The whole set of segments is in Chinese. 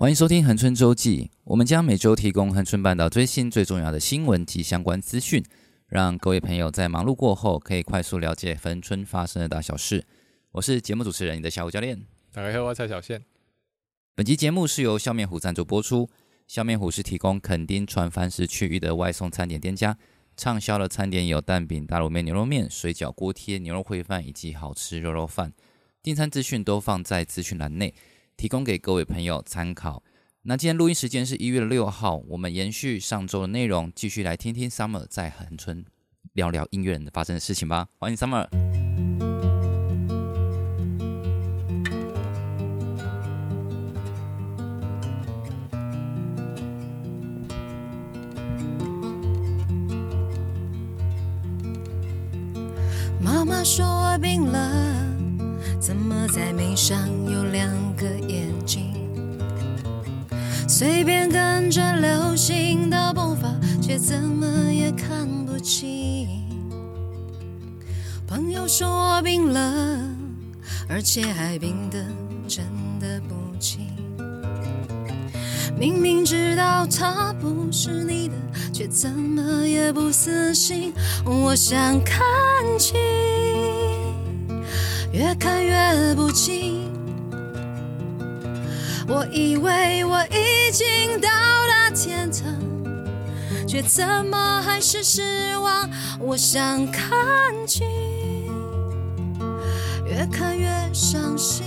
欢迎收听恒春周记，我们将每周提供恒春半岛最新最重要的新闻及相关资讯，让各位朋友在忙碌过后可以快速了解恒春发生的大小事。我是节目主持人，你的小虎教练。大家好，我是蔡小宪。本期节目是由笑面虎赞助播出。笑面虎是提供垦丁船帆石区域的外送餐点店家，畅销的餐点有蛋饼、大卤面、牛肉面、水饺、锅贴、牛肉烩饭以及好吃肉肉饭。订餐资讯都放在资讯栏内。提供给各位朋友参考。那今天录音时间是一月六号，我们延续上周的内容，继续来听听 Summer 在恒春聊聊音乐人发生的事情吧。欢迎 Summer。妈妈说我病了。在眉上有两个眼睛？随便跟着流行的步伐，却怎么也看不清。朋友说我病了，而且还病得真的不轻。明明知道他不是你的，却怎么也不死心。我想看清。越看越不清，我以为我已经到了天堂，却怎么还是失望？我想看清，越看越伤心，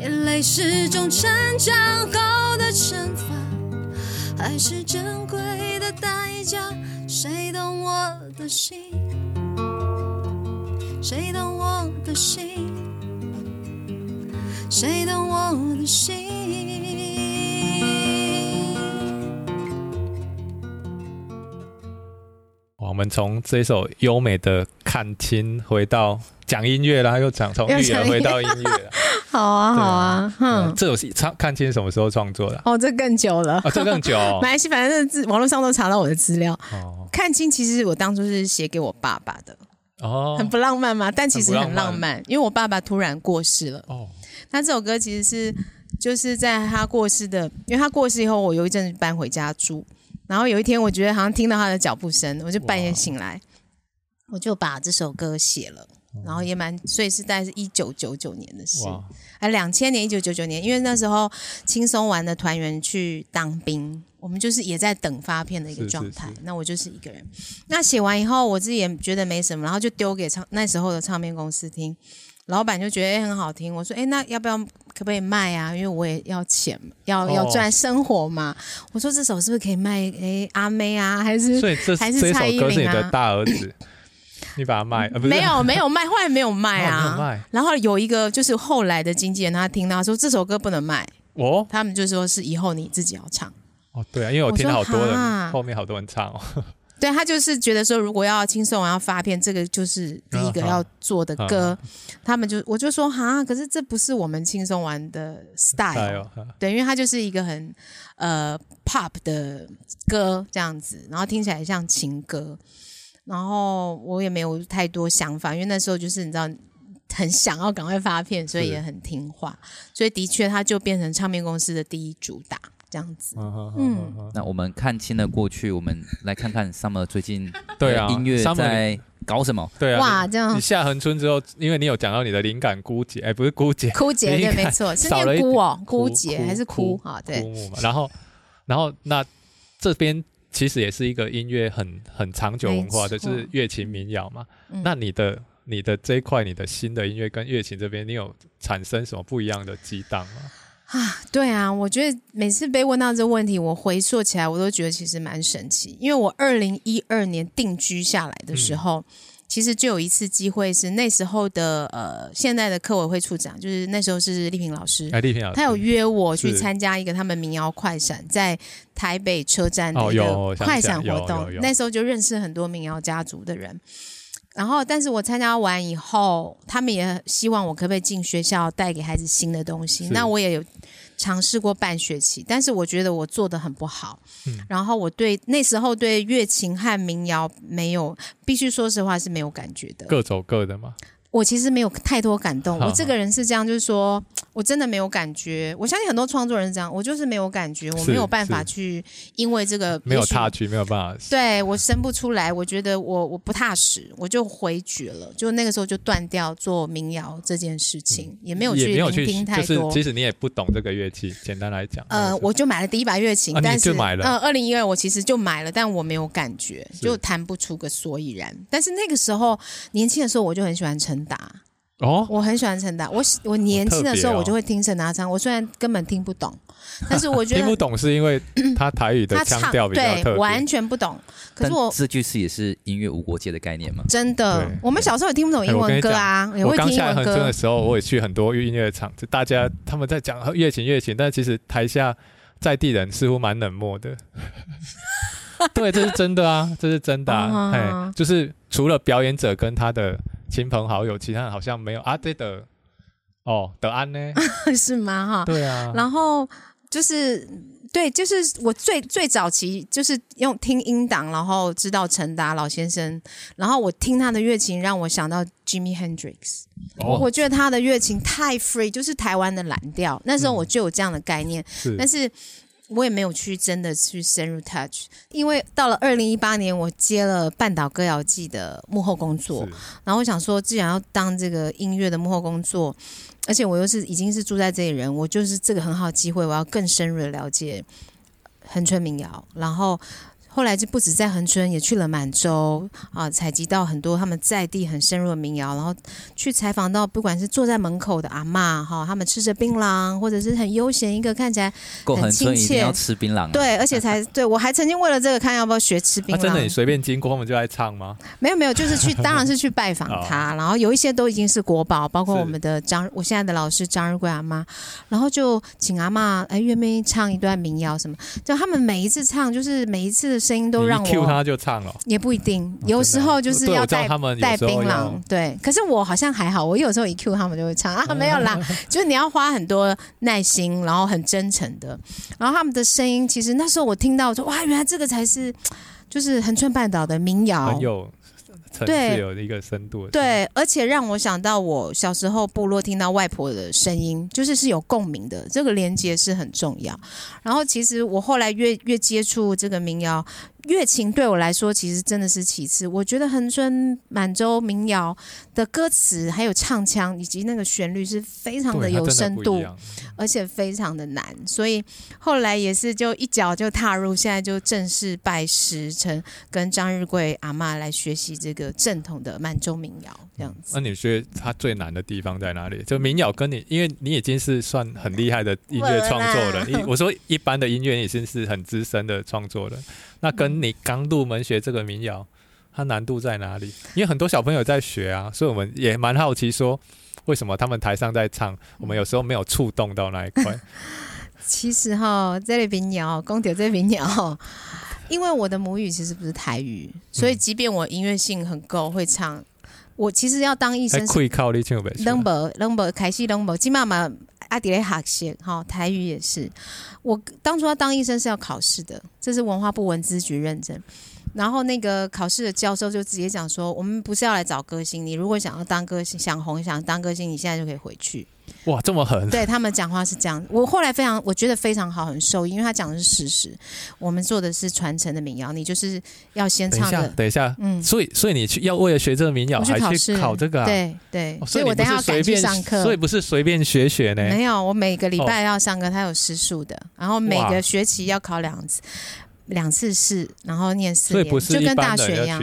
眼泪是种成长后的惩罚，还是珍贵的代价？谁懂我的心？谁懂我的心？谁懂我的心？我们从这首优美的《看清》回到讲音乐，啦又讲从育儿回到音乐。好啊，好啊，哼、嗯，这首唱《看清》什么时候创作的？哦，这更久了，哦、这更久、哦。没关系，反正是网络上都查到我的资料。哦，《看清》其实我当初是写给我爸爸的。哦，很不浪漫嘛，但其实很浪漫，因为我爸爸突然过世了。哦，那这首歌其实是就是在他过世的，因为他过世以后，我有一阵子搬回家住，然后有一天我觉得好像听到他的脚步声，我就半夜醒来，我就把这首歌写了，然后也蛮，所以是大概是一九九九年的事，哎两千年一九九九年，因为那时候轻松玩的团员去当兵。我们就是也在等发片的一个状态，那我就是一个人。那写完以后，我自己也觉得没什么，然后就丢给唱那时候的唱片公司听，老板就觉得诶很好听。我说诶那要不要可不可以卖啊？因为我也要钱，要要赚生活嘛。我说这首是不是可以卖？诶阿妹啊，还是所以这还是蔡依林啊？这首歌是你的大儿子，你把它卖？呃、没有没有卖，后来没有卖啊。卖然后有一个就是后来的经纪人，他听到说这首歌不能卖，哦，他们就说是以后你自己要唱。哦，对啊，因为我听到好多人后面好多人唱哦。对，他就是觉得说，如果要轻松要发片，这个就是第一个要做的歌。嗯、他们就我就说哈，可是这不是我们轻松玩的 style。对，因为它就是一个很呃 pop 的歌这样子，然后听起来像情歌。然后我也没有太多想法，因为那时候就是你知道很想要赶快发片，所以也很听话，所以的确他就变成唱片公司的第一主打。这样子，嗯，那我们看清了过去，我们来看看 Summer 最近对啊音乐在搞什么？对啊，哇，这样你下横春之后，因为你有讲到你的灵感枯竭，哎，不是枯竭，枯竭对，没错，是 念枯哦，枯竭还是枯啊？对，然后，然后那这边其实也是一个音乐很很长久文化的，就是乐情民谣嘛。那你的你的这一块，你的新的音乐跟乐情这边，你有产生什么不一样的激荡吗？啊，对啊，我觉得每次被问到这个问题，我回溯起来，我都觉得其实蛮神奇。因为我二零一二年定居下来的时候，嗯、其实就有一次机会，是那时候的呃，现在的客委会处长，就是那时候是丽萍老师，哎，丽萍老师，他有约我去参加一个他们民谣快闪，在台北车站的一个快闪活动，那时候就认识很多民谣家族的人。然后，但是我参加完以后，他们也希望我可不可以进学校带给孩子新的东西。那我也有尝试过半学期，但是我觉得我做的很不好。嗯、然后我对那时候对乐琴和民谣没有，必须说实话是没有感觉的。各走各的吗？我其实没有太多感动，我这个人是这样，就是说我真的没有感觉。我相信很多创作人是这样，我就是没有感觉，我没有办法去，因为这个没有踏去，没有办法。对，我生不出来，我觉得我我不踏实，我就回绝了，就那个时候就断掉做民谣这件事情，嗯、也没有去聆听太多。其实你也不懂这个乐器，简单来讲，呃，我就买了第一把乐琴，啊、但是买了，呃，二零一二我其实就买了，但我没有感觉，就弹不出个所以然。但是那个时候年轻的时候，我就很喜欢陈达。哦，我很喜欢陈达。我我年轻的时候，我就会听陈达唱。我虽然根本听不懂，但是我觉得听不懂是因为 他台语的腔调比较特别，对，完全不懂。可是我这句是也是音乐无国界的概念吗？真的，我们小时候也听不懂英文歌啊，也会听英文歌。我刚下恒春的时候，我也去很多音乐场，就大家他们在讲乐琴乐琴，但其实台下在地人似乎蛮冷漠的。对，这是真的啊，这是真的啊。哎，就是除了表演者跟他的。亲朋好友，其他人好像没有啊。对的，哦，德安呢？是吗？哈，对啊。然后就是对，就是我最最早期就是用听音档，然后知道陈达老先生，然后我听他的乐琴，让我想到 Jimmy Hendrix。哦，我觉得他的乐琴太 free，就是台湾的蓝调。那时候我就有这样的概念，嗯、是但是。我也没有去真的去深入 touch，因为到了二零一八年，我接了《半岛歌谣季》的幕后工作，然后我想说，既然要当这个音乐的幕后工作，而且我又是已经是住在这里人，我就是这个很好的机会，我要更深入的了解恒春民谣，然后。后来就不止在恒春，也去了满洲啊，采集到很多他们在地很深入的民谣，然后去采访到不管是坐在门口的阿嬷哈，他们吃着槟榔，或者是很悠闲一个看起来很亲切，要吃槟榔，对，而且才对我还曾经为了这个看要不要学吃槟榔。啊、真的，你随便经过他们就爱唱吗？没有没有，就是去，当然是去拜访他，然后有一些都已经是国宝，包括我们的张，我现在的老师张日贵阿妈，然后就请阿妈哎愿不愿意唱一段民谣什么，就他们每一次唱，就是每一次的。声音都让我 Q 他就唱了，也不一定，有时候就是要带带槟榔，对。可是我好像还好，我有时候一 Q 他们就会唱啊，没有啦，就是你要花很多耐心，然后很真诚的，然后他们的声音，其实那时候我听到说，哇，原来这个才是就是横川半岛的民谣。一个深度。对，而且让我想到我小时候部落听到外婆的声音，就是是有共鸣的，这个连接是很重要。然后其实我后来越越接触这个民谣。乐琴对我来说其实真的是其次，我觉得恒春满洲民谣的歌词还有唱腔以及那个旋律是非常的有深度，而且非常的难，所以后来也是就一脚就踏入，现在就正式拜师成跟张日贵阿嬷来学习这个正统的满洲民谣这样子。那你觉得它最难的地方在哪里？就民谣跟你，因为你已经是算很厉害的音乐创作人，我说一般的音乐已经是很资深的创作人。那跟你刚入门学这个民谣，它难度在哪里？因为很多小朋友在学啊，所以我们也蛮好奇，说为什么他们台上在唱，我们有时候没有触动到那一块。其实哈，这里民谣，公调这里民谣，因为我的母语其实不是台语，所以即便我音乐性很够，会唱，我其实要当医生可以靠你唱不？能不能不开始能不？金妈妈阿迪雷哈谢哈，台语也是。我当初要当医生是要考试的，这是文化部文资局认证。然后那个考试的教授就直接讲说：“我们不是要来找歌星，你如果想要当歌星，想红，想当歌星，你现在就可以回去。”哇，这么狠！对他们讲话是这样。我后来非常，我觉得非常好，很受益，因为他讲的是事实。我们做的是传承的民谣，你就是要先唱的。等一下，嗯，所以所以你去要为了学这个民谣，还去考这个啊？对对，所以我等下要赶去上课，所以不是随便学学呢？没有，我每个礼拜要上课，他有时数的，然后每个学期要考两次。两次试，然后念四年，就跟大学一样。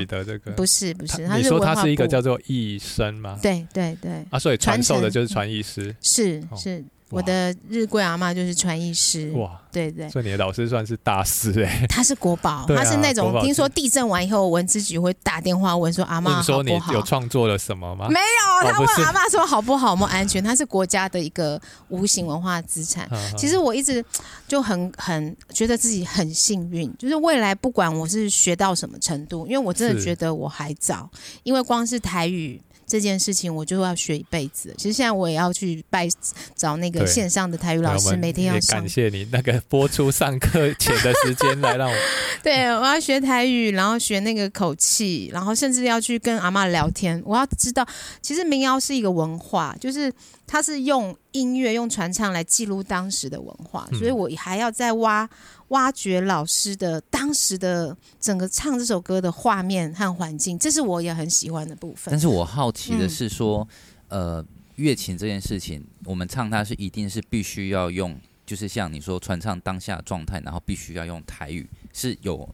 不是不是，你说他是一个叫做医生吗？对对对。啊，所以传授的就是传艺师。是是。我的日贵阿嬷就是传艺师哇，对对，所以你的老师算是大师哎。他是国宝，他是那种听说地震完以后，文资局会打电话问说阿嬷好不好？说你有创作了什么吗？没有，他问阿嬷说好不好，有没有安全？他是国家的一个无形文化资产。其实我一直就很很觉得自己很幸运，就是未来不管我是学到什么程度，因为我真的觉得我还早，因为光是台语。这件事情我就要学一辈子。其实现在我也要去拜找那个线上的台语老师，每天要上。感谢你那个播出上课前的时间来让我。对，我要学台语，然后学那个口气，然后甚至要去跟阿妈聊天。我要知道，其实民谣是一个文化，就是它是用音乐、用传唱来记录当时的文化，所以我还要再挖。挖掘老师的当时的整个唱这首歌的画面和环境，这是我也很喜欢的部分。但是我好奇的是说，嗯、呃，乐琴这件事情，我们唱它是一定是必须要用，就是像你说传唱当下状态，然后必须要用台语，是有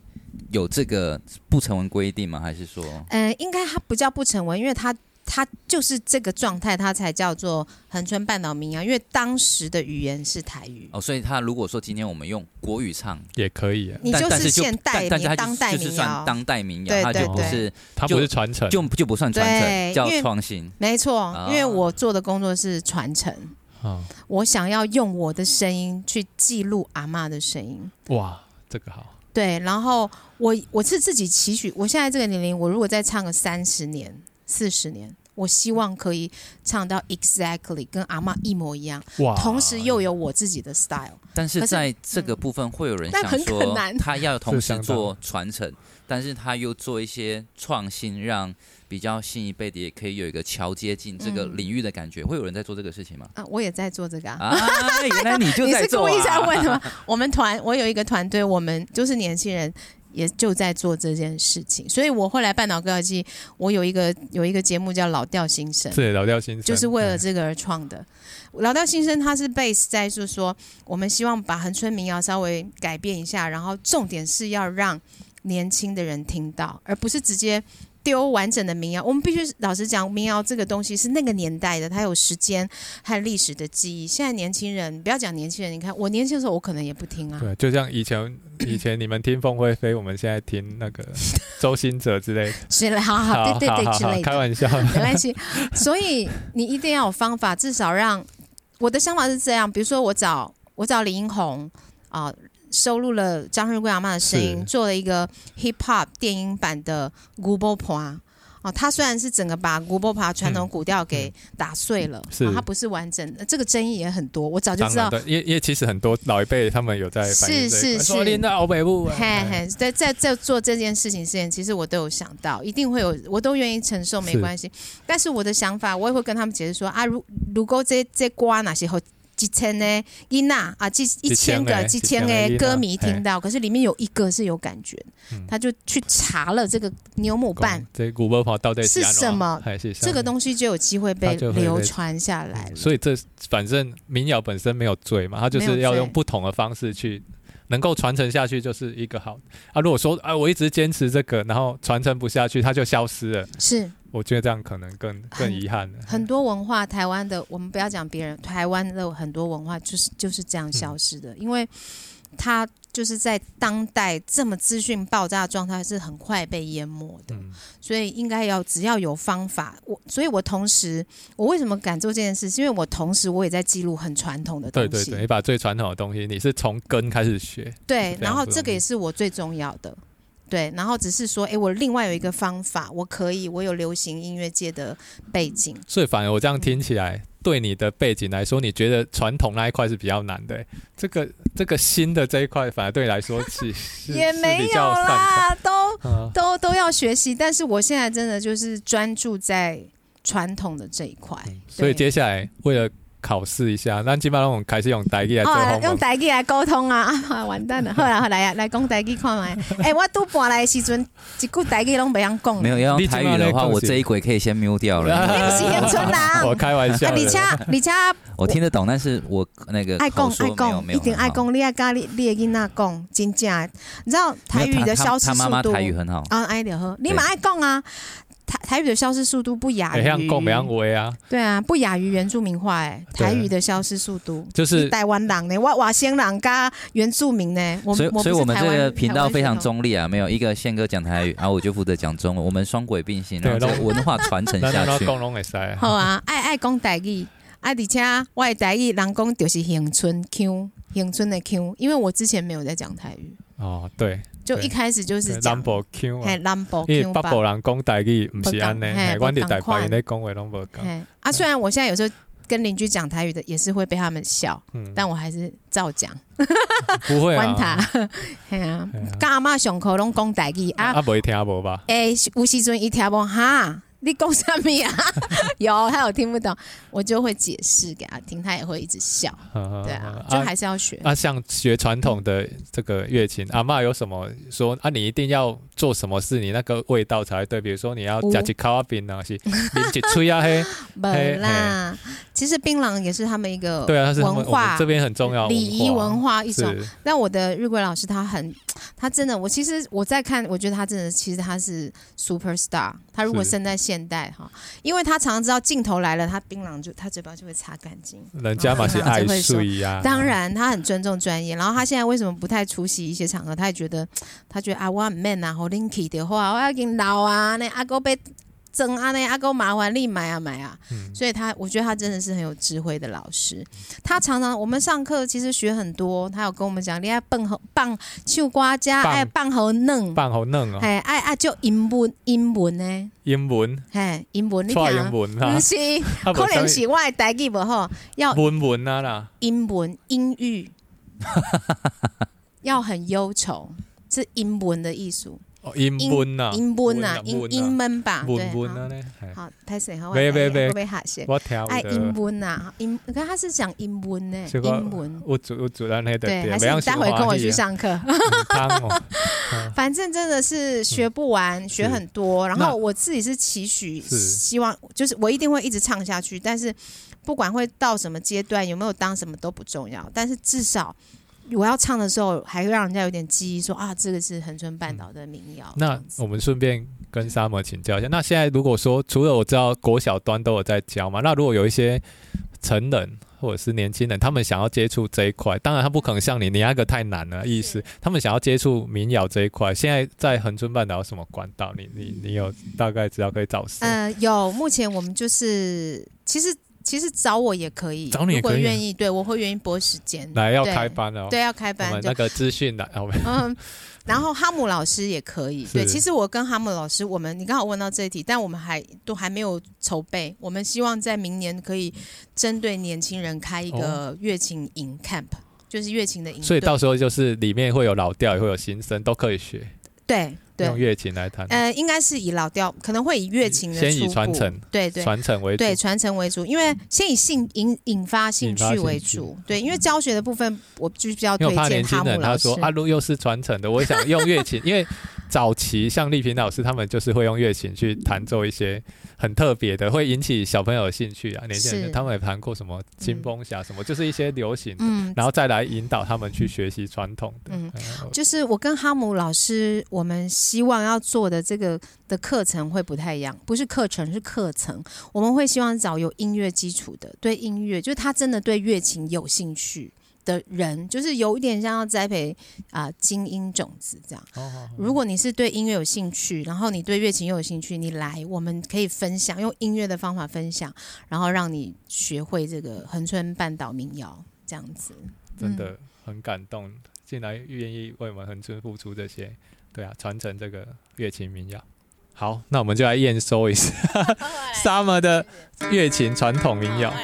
有这个不成文规定吗？还是说，呃，应该它不叫不成文，因为它。它就是这个状态，它才叫做恒春半岛民谣，因为当时的语言是台语。哦，所以他如果说今天我们用国语唱也可以，你就是现代，你当代民谣，就是算当代民谣，它就不是，它不是传承，就就不算传承，叫创新，没错，因为我做的工作是传承，我想要用我的声音去记录阿嬷的声音，哇，这个好，对，然后我我是自己期许，我现在这个年龄，我如果再唱个三十年。四十年，我希望可以唱到 exactly 跟阿妈一模一样，哇同时又有我自己的 style。但是在这个部分，会有人想说，他要 同时做传承，但是他又做一些创新，让比较新一辈的也可以有一个桥接进这个领域的感觉。嗯、会有人在做这个事情吗？啊，我也在做这个啊！啊原来你就 在做、啊、你是故意在问吗？我们团，我有一个团队，我们就是年轻人。也就在做这件事情，所以我后来半岛歌谣季，我有一个有一个节目叫《老调新生》，对，老调新生就是为了这个而创的。嗯、老调新生它是 base 在就是说，我们希望把恒春民谣稍微改变一下，然后重点是要让年轻的人听到，而不是直接。丢完整的民谣，我们必须老实讲，民谣这个东西是那个年代的，它有时间和历史的记忆。现在年轻人，不要讲年轻人，你看我年轻的时候，我可能也不听啊。对，就像以前 以前你们听凤会飞，我们现在听那个周星哲之类的。之类，好好，对对对，之类的。开玩笑，没关系。所以你一定要有方法，至少让我的想法是这样。比如说，我找我找李英红啊。收录了张日贵阿妈的声音，做了一个 hip hop 电音版的古堡盘哦，他虽然是整个把古堡盘传统古调给打碎了，是它不是完整的，这个争议也很多。我早就知道，因为因为其实很多老一辈他们有在是是是，连到欧北部，嘿嘿，在在在做这件事情之前，其实我都有想到，一定会有，我都愿意承受，没关系。但是我的想法，我也会跟他们解释说啊，如如果这这瓜哪些后。几千呢？伊娜啊，几一千个、几千个歌迷听到，可是里面有一个是有感觉，他就去查了这个牛母伴，这古波跑到底是什么？这个东西就有机会被流传下来。所以这反正民谣本身没有罪嘛，他就是要用不同的方式去能够传承下去，就是一个好啊。如果说啊，我一直坚持这个，然后传承不下去，它就消失了。是。我觉得这样可能更更遗憾了。很多文化，台湾的我们不要讲别人，台湾的很多文化就是就是这样消失的，嗯、因为它就是在当代这么资讯爆炸的状态，是很快被淹没的。嗯、所以应该要只要有方法，我所以，我同时我为什么敢做这件事，是因为我同时我也在记录很传统的东西。对对对，你把最传统的东西，你是从根开始学。对，然后这个也是我最重要的。对，然后只是说，哎，我另外有一个方法，我可以，我有流行音乐界的背景，所以反而我这样听起来，嗯、对你的背景来说，你觉得传统那一块是比较难的，这个这个新的这一块，反而对你来说 是也没有啦，都、嗯、都都要学习，但是我现在真的就是专注在传统的这一块，嗯、所以接下来为了。考试一下，那基本上我们开始用台语来沟通。用台语来沟通啊！啊，完蛋了！好啦，好来啊，来讲台语看麦。哎，我拄搬来的时阵，一句台语拢袂晓讲。没有要用台语的话，我这一轨可以先 mute 掉了。你不是恒春人。我开玩笑。而且而且，我听得懂，但是我那个爱讲爱讲，一定爱讲。你爱跟你你的囡仔讲，真正，你知道台语的消失速度。他妈妈台语很好。啊，爱就好，你嘛爱讲啊。台台语的消失速度不亚于，像讲不像话啊？对啊，不亚于原住民话哎。台语的消失速度就是台湾人呢，外外省人加原住民呢。所以，所以我们这个频道非常中立啊，没有一个宪哥讲台语，然后我就负责讲中文，我们双轨并行，然后文化传承下去。好啊，爱爱讲台语，啊，而且我的台语人讲就是恒春腔，恒春的腔，因为我之前没有在讲台语。哦，对，就一开始就是讲 number q 嘿 number q 因为北部人讲台语不是安尼，阮伫台北咧讲话。拢无讲。啊，虽然我现在有时候跟邻居讲台语的，也是会被他们笑，但我还是照讲。不会啊，管他，嘿啊，甲阿妈上课拢讲台语啊，啊，袂听无吧？诶，有时阵伊听无哈。你讲什么呀？有，他有听不懂，我就会解释给他听，他也会一直笑。对啊，就还是要学。啊，像学传统的这个乐琴，阿嬷有什么说啊？你一定要做什么事，你那个味道才对。比如说你要加起烤阿槟啊，是槟一吹啊嘿。没啦，其实槟榔也是他们一个对啊，文化这边很重要礼仪文化一种。但我的日晷老师他很，他真的，我其实我在看，我觉得他真的，其实他是 super star。他如果生在现代哈，因为他常常知道镜头来了，他槟榔就他嘴巴就会擦干净。人家嘛是爱睡呀。当然，他很尊重专业。然后他现在为什么不太出席一些场合？他也觉得，他觉得啊，我很 man 啊，好 linky 的话，我要跟老啊，那阿哥被。真阿内阿哥麻烦你买啊买啊，嗯、所以他我觉得他真的是很有智慧的老师。他常常我们上课其实学很多，他有跟我们讲，你爱棒好棒秋瓜家爱棒好嫩，棒好嫩哦，哎爱爱就英文英文呢，英文。哎英文你听英文不是可能是我的台语不好，要文文啊啦，英文英语。要很忧愁，是英文的艺术。英文呐，英文呐，英英文吧，对，好，太水好，会不会下线？我调爱英文呐，英，你看他是讲英文呢，英文。我主我主那的，对，还是你待会跟我去上课。反正真的是学不完，学很多。然后我自己是期许，希望就是我一定会一直唱下去。但是不管会到什么阶段，有没有当什么都不重要。但是至少。我要唱的时候，还会让人家有点记忆，说啊，这个是恒春半岛的民谣。嗯、那我们顺便跟 Summer 请教一下，那现在如果说除了我知道国小端都有在教嘛，那如果有一些成人或者是年轻人，他们想要接触这一块，当然他不可能像你，你那个太难了，意思他们想要接触民谣这一块，现在在恒春半岛有什么管道？你你你有大概知道可以找谁？呃，有，目前我们就是其实。其实找我也可以，找你也可以，如果愿意，对我会愿意拨时间。来要开班了，对，要开班，那个资讯的，嗯，然后哈姆老师也可以，对，其实我跟哈姆老师，我们你刚好问到这一题，但我们还都还没有筹备，我们希望在明年可以针对年轻人开一个乐琴营 camp，就是乐琴的营，所以到时候就是里面会有老调，也会有新生，都可以学，对。用乐琴来弹，呃，应该是以老调，可能会以乐琴的先以传承，对对，传承为主，对传承为主，因为先以兴引引发兴趣为主，对，因为教学的部分，我就是比较推荐哈姆老师。因为我怕年轻人他说啊，路又是传承的，我想用乐琴，因为早期像丽萍老师他们就是会用乐琴去弹奏一些。很特别的，会引起小朋友的兴趣啊！年轻人。他们也弹过什么金风侠什么，就是一些流行的，然后再来引导他们去学习传统的。嗯，就是我跟哈姆老师，我们希望要做的这个的课程会不太一样，不是课程是课程。我们会希望找有音乐基础的，对音乐，就是他真的对乐琴有兴趣。的人就是有一点像要栽培啊、呃、精英种子这样。如果你是对音乐有兴趣，然后你对乐琴又有兴趣，你来我们可以分享，用音乐的方法分享，然后让你学会这个恒春半岛民谣这样子。真的很感动，竟然愿意为我们恒春付出这些，对啊，传承这个乐琴民谣。好，那我们就来验收一下 Summer 的乐琴传统民谣。五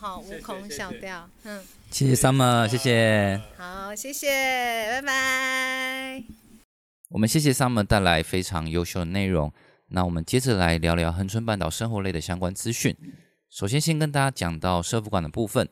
哈，悟空小调，嗯，谢谢 Summer，谢谢，好，谢谢，拜拜。我们谢谢 Summer 带来非常优秀的内容。那我们接着来聊聊恒春半岛生活类的相关资讯。首先，先跟大家讲到社服馆的部分。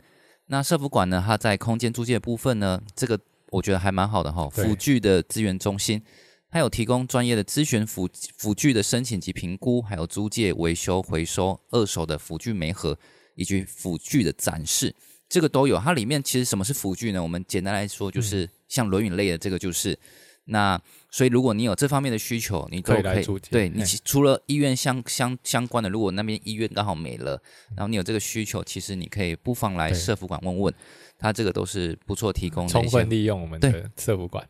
那社服馆呢，它在空间租借的部分呢，这个我觉得还蛮好的哈。辅具的资源中心，它有提供专业的咨询辅辅具的申请及评估，还有租借、维修、回收二手的辅具媒合，以及辅具的展示，这个都有。它里面其实什么是辅具呢？我们简单来说，就是像轮椅类的这个就是。那所以，如果你有这方面的需求，你都可以，可以。对，你除了医院相相相关的，如果那边医院刚好没了，然后你有这个需求，其实你可以不妨来社福馆问问，他这个都是不错提供的。充分利用我们的社福馆。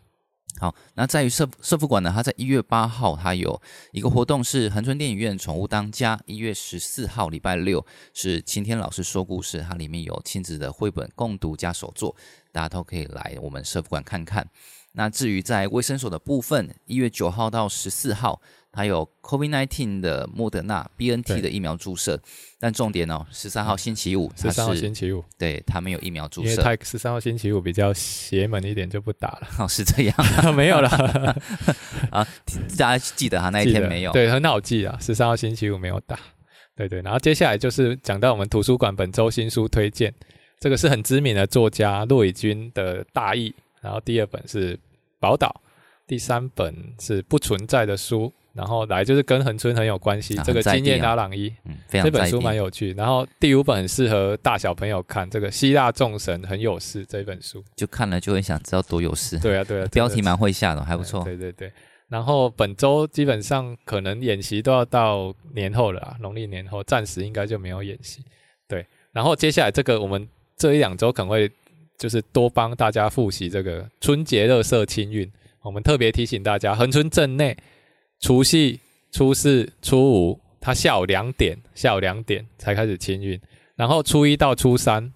好，那在于社社福馆呢，它在一月八号，它有一个活动是恒春电影院宠物当家。一月十四号礼拜六是晴天老师说故事，它里面有亲子的绘本共读加手作，大家都可以来我们社福馆看看。那至于在卫生所的部分，一月九号到十四号，它有 COVID-19 的莫德纳 BNT 的疫苗注射，但重点哦，十三号星期五，十三号星期五，对，它没有疫苗注射，因为它十三号星期五比较邪门一点，就不打了。哦，是这样，没有了啊，大家记得哈，那一天没有，对，很好记啊，十三号星期五没有打，对对，然后接下来就是讲到我们图书馆本周新书推荐，这个是很知名的作家骆以军的大义。然后第二本是宝岛，第三本是不存在的书，然后来就是跟恒春很有关系。啊、这个金叶阿朗伊，嗯，非常这本书蛮有趣。然后第五本很适合大小朋友看，这个希腊众神很有事这本书，就看了就会想知道多有事。对啊，对啊，标题蛮会下的，还不错。对对对。然后本周基本上可能演习都要到年后了啊，农历年后暂时应该就没有演习。对，然后接下来这个我们这一两周可能会。就是多帮大家复习这个春节垃圾清运。我们特别提醒大家，恒春镇内除夕、初四、初五，它下午两点，下午两点才开始清运，然后初一到初三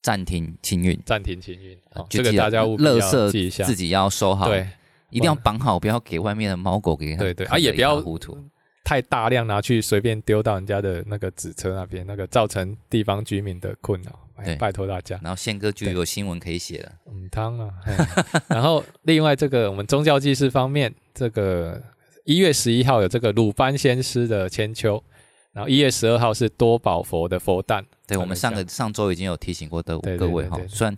暂停清运，暂停清运。哦，这个大家务必要记一下，自己要收好，对，一定要绑好，不要给外面的猫狗给。对对，啊，也不要糊涂。太大量拿去随便丢到人家的那个纸车那边，那个造成地方居民的困扰。对，拜托大家。然后宪哥就有新闻可以写了。嗯，汤啊。然后另外这个我们宗教祭祀方面，这个一月十一号有这个鲁班先师的千秋，然后一月十二号是多宝佛的佛诞。对，我们上个上周已经有提醒过的各位哈，虽然。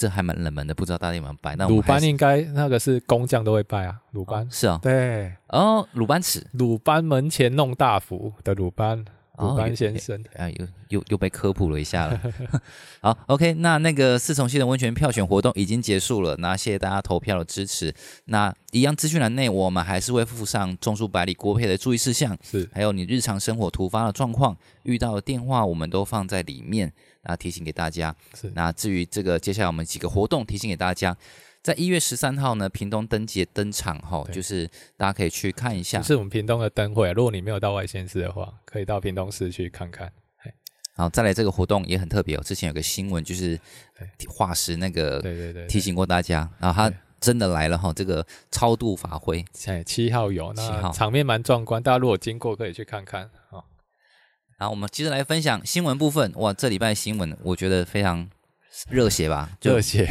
这还蛮冷门的，不知道大家有没有拜。那鲁班应该那个是工匠都会拜啊，鲁班、哦、是啊、哦，对。哦，鲁班尺，鲁班门前弄大斧的鲁班，鲁班先生，啊、哦，又又又被科普了一下了。好，OK，那那个四重溪的温泉票选活动已经结束了，那谢谢大家投票的支持。那一样资讯栏内，我们还是会附上种树百里锅配的注意事项，是，还有你日常生活突发的状况遇到的电话，我们都放在里面。那提醒给大家，是那至于这个接下来我们几个活动提醒给大家，在一月十三号呢，屏东灯节登场哈，就是大家可以去看一下，是我们屏东的灯会。如果你没有到外县市的话，可以到屏东市去看看。好，再来这个活动也很特别哦，之前有个新闻就是化石那个，对对对，提醒过大家，然后他真的来了哈，这个超度法会，哎，七号有，那场面蛮壮观，大家如果经过可以去看看啊。好，我们接着来分享新闻部分。哇，这礼拜新闻我觉得非常热血吧？热血，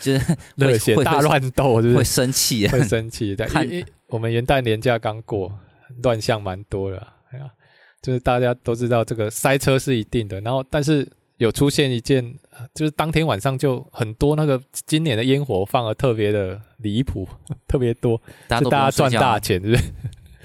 就是 热血大乱斗，就是会生气，会生气。但因为我们元旦年假刚过，乱象蛮多的。哎呀，就是大家都知道这个塞车是一定的，然后但是有出现一件，就是当天晚上就很多那个今年的烟火放的特别的离谱，特别多，大家大家赚大钱，对不对？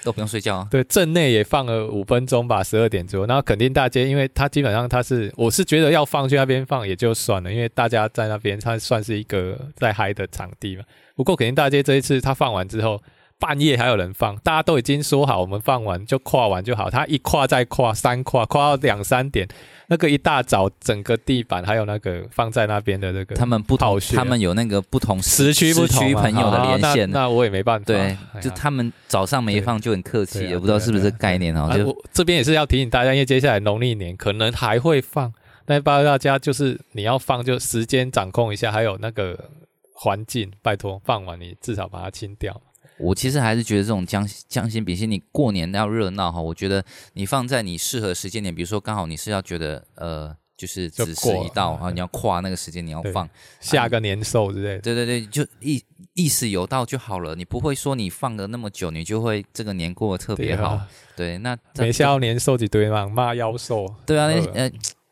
都不用睡觉啊？对，镇内也放了五分钟吧，十二点左右。然后垦丁大街，因为它基本上它是，我是觉得要放去那边放也就算了，因为大家在那边，它算是一个在嗨的场地嘛。不过肯定大街这一次它放完之后，半夜还有人放，大家都已经说好，我们放完就跨完就好。他一跨再跨，三跨，跨到两三点。那个一大早，整个地板还有那个放在那边的那个，他们不同，他们有那个不同时区不同朋友的连线，那我也没办法。对，就他们早上没放就很客气，也不知道是不是这概念哦。就这边也是要提醒大家，因为接下来农历年可能还会放，但拜托大家就是你要放就时间掌控一下，还有那个环境，拜托放完你至少把它清掉。我其实还是觉得这种将将心比心，你过年要热闹哈，我觉得你放在你适合时间点，比如说刚好你是要觉得呃。就是只是一道啊，你要跨那个时间，你要放下个年兽之类的。对对对，就意意思有到就好了。你不会说你放了那么久，你就会这个年过得特别好。对，那没下年兽一堆嘛，骂妖兽。对啊，那呃，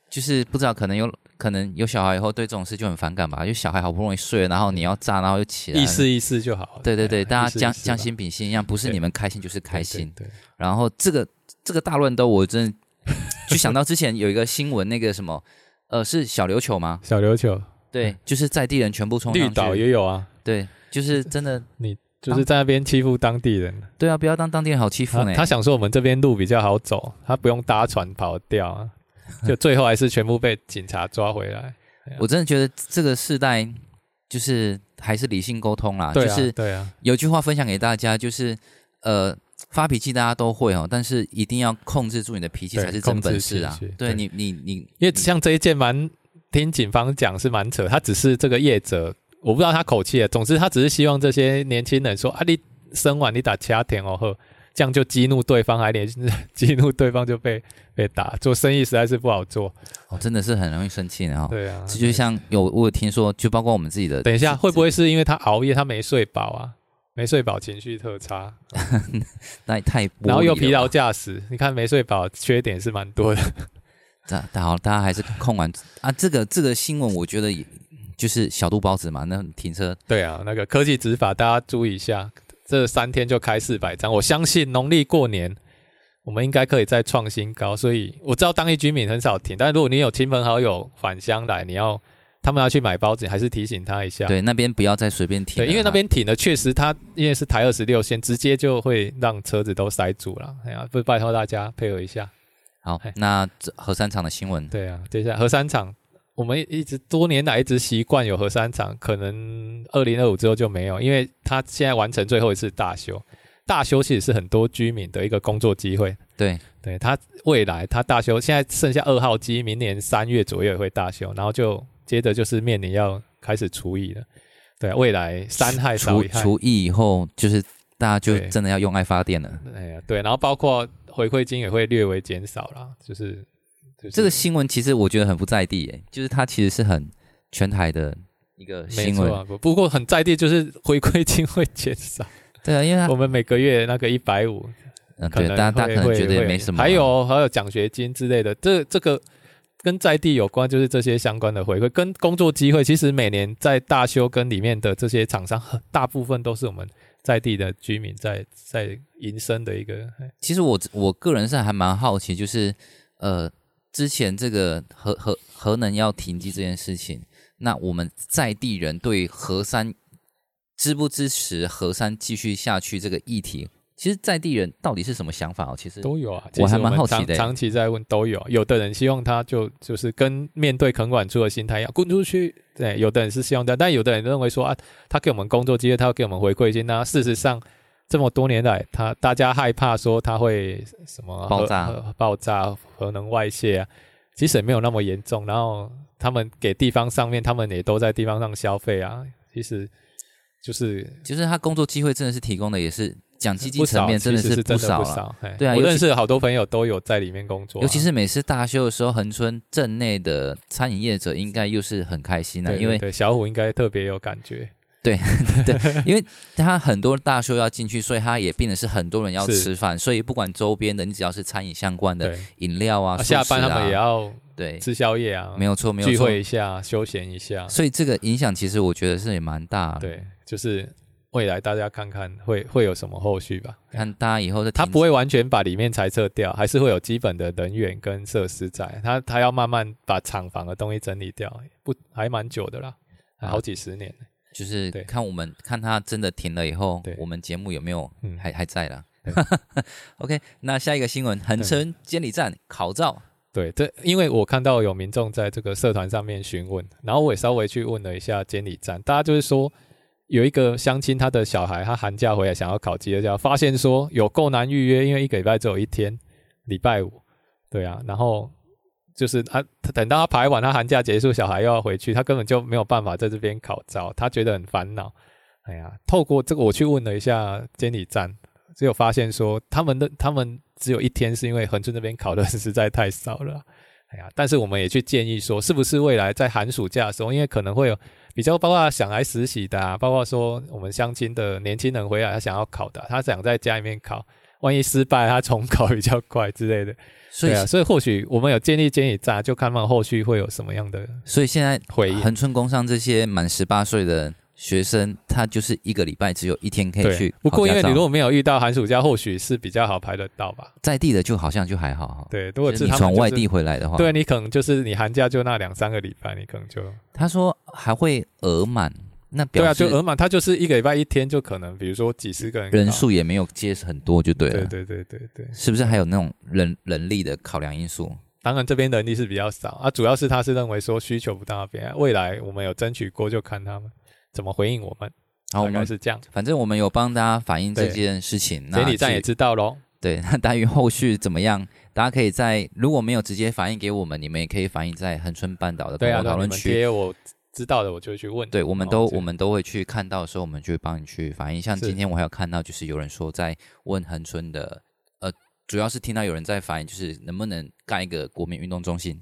就是不知道，可能有可能有小孩以后对这种事就很反感吧。因为小孩好不容易睡了，然后你要炸，然后又起来，意思意思就好。对对对，大家将将心比心一样，不是你们开心就是开心。对。然后这个这个大乱斗，我真的就想到之前有一个新闻，那个什么。呃，是小琉球吗？小琉球，对，就是在地人全部冲上去。绿岛也有啊，对，就是真的，你就是在那边欺负当地人。对啊，不要当当地人好欺负呢。他想说我们这边路比较好走，他不用搭船跑掉啊，就最后还是全部被警察抓回来。我真的觉得这个世代就是还是理性沟通啦，对啊，就是对啊，有句话分享给大家，就是呃。发脾气大家都会哦，但是一定要控制住你的脾气才是真本事啊！对，对你，你，你，因为像这一件蛮听警方讲是蛮扯，他只是这个业者，我不知道他口气啊。总之，他只是希望这些年轻人说啊，你生完你打其他田哦呵，这样就激怒对方，还连激怒对方就被 被打，做生意实在是不好做哦，真的是很容易生气的哈。对啊，这就像有我有听说，就包括我们自己的。等一下，会不会是因为他熬夜，他没睡饱啊？没睡饱，情绪特差，那也太……然后又疲劳驾驶，你看没睡饱，缺点是蛮多的。大好，大家还是控完啊。这个这个新闻，我觉得也就是小肚包子嘛。那停车，对啊，那个科技执法，大家注意一下。这三天就开四百张，我相信农历过年我们应该可以再创新高。所以我知道当地居民很少停，但如果你有亲朋好友返乡来，你要。他们要去买包子，还是提醒他一下。对，那边不要再随便停。对，因为那边停了，确实他因为是台二十六线，直接就会让车子都塞住了。哎呀，不拜托大家配合一下。好，那核三厂的新闻。对啊，接下来核三厂，我们一直多年来一直习惯有核三厂，可能二零二五之后就没有，因为它现在完成最后一次大修。大修其实是很多居民的一个工作机会。对，对它未来它大修，现在剩下二号机，明年三月左右也会大修，然后就。接着就是面临要开始除役了，对，未来三害少一害，除役以后就是大家就真的要用爱发电了，哎呀，对，然后包括回馈金也会略微减少了，就是，就是、这个新闻其实我觉得很不在地，诶，就是它其实是很全台的一个新闻，啊，不过很在地，就是回馈金会减少，对啊，因为我们每个月那个一百五，嗯，对，大家大家可能觉得也没什么，还有还有奖学金之类的，这这个。跟在地有关，就是这些相关的回馈，跟工作机会。其实每年在大修跟里面的这些厂商，大部分都是我们在地的居民在在营生的一个。其实我我个人是还蛮好奇，就是呃，之前这个核核核能要停机这件事情，那我们在地人对核三支不支持核三继续下去这个议题？其实，在地人到底是什么想法哦？其实都有啊，我还蛮好奇的。长期在问都有，有的人希望他就就是跟面对垦管处的心态一样，滚出去。对，有的人是希望这样，但有的人认为说啊，他给我们工作机会，他要给我们回馈金。那事实上，这么多年来，他大家害怕说他会什么爆炸、爆炸、核能外泄啊，其实也没有那么严重。然后他们给地方上面，他们也都在地方上消费啊。其实就是，就是他工作机会真的是提供的也是。讲基金层面真的是不少了，对啊，我认识好多朋友都有在里面工作，尤其是每次大修的时候，恒春镇内的餐饮业者应该又是很开心的，因为小虎应该特别有感觉，对 对，因为他很多大修要进去，所以他也变得是很多人要吃饭，所以不管周边的，你只要是餐饮相关的饮料啊，下班他们也要对吃宵夜啊，没有错，没有错，聚会一下，休闲一下，所以这个影响其实我觉得是也蛮大，对，就是。未来大家看看会会有什么后续吧？看大家以后的，他不会完全把里面裁撤掉，还是会有基本的人员跟设施在。他他要慢慢把厂房的东西整理掉，不还蛮久的啦，好几十年。就是看我们看他真的停了以后，我们节目有没有还还在了？OK，那下一个新闻，恒春监理站考照。对，这因为我看到有民众在这个社团上面询问，然后我也稍微去问了一下监理站，大家就是说。有一个相亲，他的小孩他寒假回来想要考机车驾照，发现说有够难预约，因为一个礼拜只有一天，礼拜五，对啊，然后就是他等到他排完，他寒假结束，小孩又要回去，他根本就没有办法在这边考照，他觉得很烦恼，哎呀，透过这个我去问了一下监理站，只有发现说他们的他们只有一天是因为恒春那边考的 实在太少了。哎呀，但是我们也去建议说，是不是未来在寒暑假的时候，因为可能会有比较包括想来实习的，啊，包括说我们乡亲的年轻人回来他想要考的，他想在家里面考，万一失败他重考比较快之类的。所以啊，所以或许我们有建立监理站，就看看后续会有什么样的。所以现在恒春工商这些满十八岁的。学生他就是一个礼拜只有一天可以去，不过因为你如果没有遇到寒暑假，或许是比较好排得到吧。在地的就好像就还好。对，如果是、就是、你从外地回来的话，对你可能就是你寒假就那两三个礼拜，你可能就。他说还会额满，那表对啊，就额满，他就是一个礼拜一天就可能，比如说几十个人，人数也没有接很多就对了。对对对对对，是不是还有那种人人力的考量因素？当然这边人力是比较少啊，主要是他是认为说需求不到那边，未来我们有争取过，就看他们怎么回应我们。然后我们是这样，反正我们有帮大家反映这件事情，监理站也知道喽。对，那大于后续怎么样，大家可以在如果没有直接反映给我们，你们也可以反映在恒春半岛的讨论区。我知道的，我就会去问。对，我们都我们都会去看到的时候，我们就会帮你去反映。像今天我还有看到，就是有人说在问恒春的，呃，主要是听到有人在反映，就是能不能盖一个国民运动中心。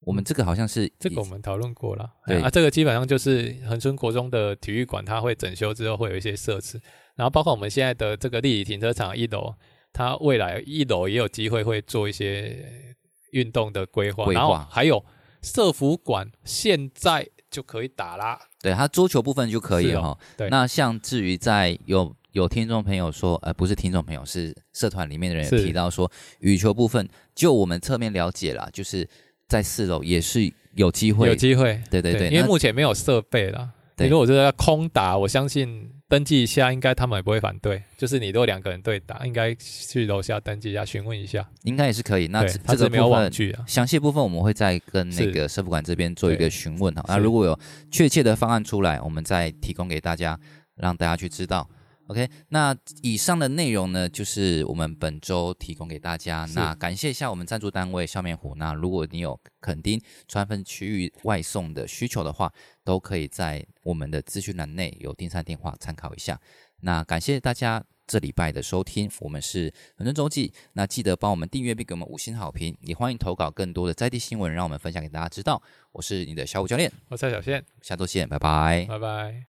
我们这个好像是这个我们讨论过了，对啊，这个基本上就是恒春国中的体育馆，它会整修之后会有一些设施，然后包括我们现在的这个立体停车场一楼，它未来一楼也有机会会做一些运动的规划，然后还有社福馆现在就可以打啦，对，它桌球部分就可以哈、哦，对，那像至于在有有听众朋友说，呃，不是听众朋友，是社团里面的人提到说羽球部分，就我们侧面了解啦，就是。在四楼也是有机会，有机会，对对对，因为目前没有设备啦。你如果是要空打，我相信登记一下，应该他们也不会反对。就是你如果两个人对打，应该去楼下登记一下，询问一下，应该也是可以。那这个没有网剧啊详细部分我们会再跟那个社服馆这边做一个询问哈。那如果有确切的方案出来，我们再提供给大家，让大家去知道。OK，那以上的内容呢，就是我们本周提供给大家。那感谢一下我们赞助单位笑面虎。那如果你有垦丁川分区域外送的需求的话，都可以在我们的资讯栏内有订餐电话参考一下。那感谢大家这礼拜的收听，我们是恒春周记。那记得帮我们订阅并给我们五星好评，也欢迎投稿更多的在地新闻，让我们分享给大家知道。我是你的小虎教练，我是蔡小宪，下周见，拜拜，拜拜。